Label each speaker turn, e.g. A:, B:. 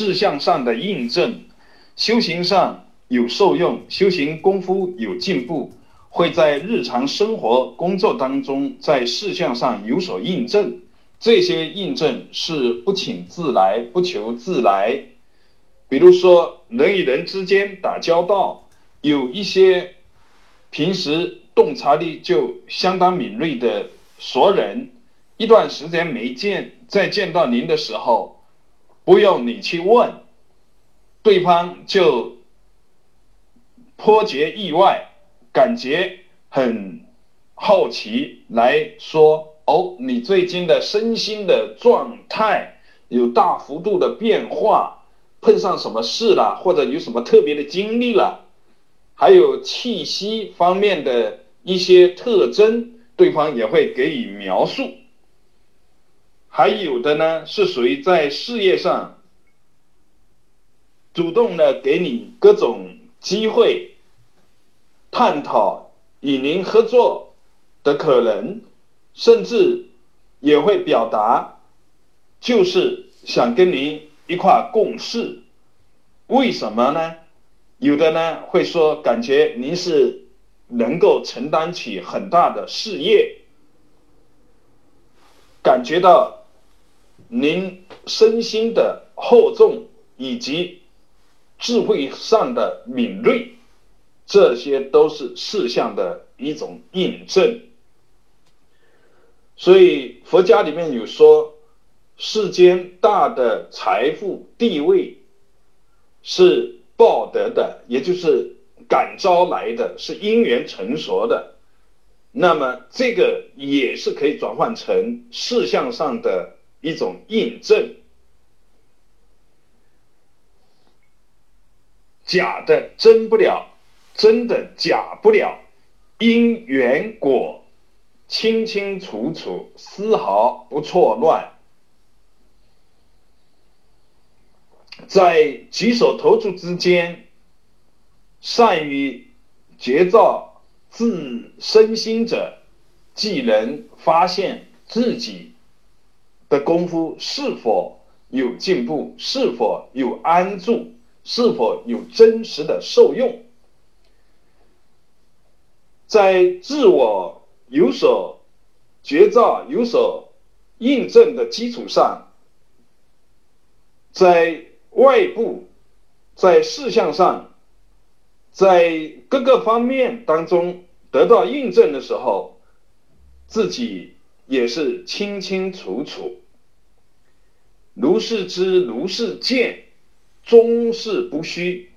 A: 事项上的印证，修行上有受用，修行功夫有进步，会在日常生活工作当中，在事项上有所印证。这些印证是不请自来，不求自来。比如说，人与人之间打交道，有一些平时洞察力就相当敏锐的熟人，一段时间没见，再见到您的时候，不用你去问，对方就颇觉意外，感觉很好奇，来说：“哦，你最近的身心的状态有大幅度的变化。”碰上什么事了，或者有什么特别的经历了，还有气息方面的一些特征，对方也会给予描述。还有的呢，是属于在事业上主动的给你各种机会，探讨与您合作的可能，甚至也会表达，就是想跟您。一块共事，为什么呢？有的呢会说，感觉您是能够承担起很大的事业，感觉到您身心的厚重以及智慧上的敏锐，这些都是事项的一种印证。所以佛家里面有说。世间大的财富地位是报得的，也就是感召来的，是因缘成熟的。那么这个也是可以转换成事项上的一种印证。假的真不了，真的假不了，因缘果清清楚楚，丝毫不错乱。在举手投足之间，善于觉照自身心者，既能发现自己的功夫是否有进步，是否有安住，是否有真实的受用。在自我有所觉照、有所印证的基础上，在。外部在事项上，在各个方面当中得到印证的时候，自己也是清清楚楚。如是知，如是见，终是不虚。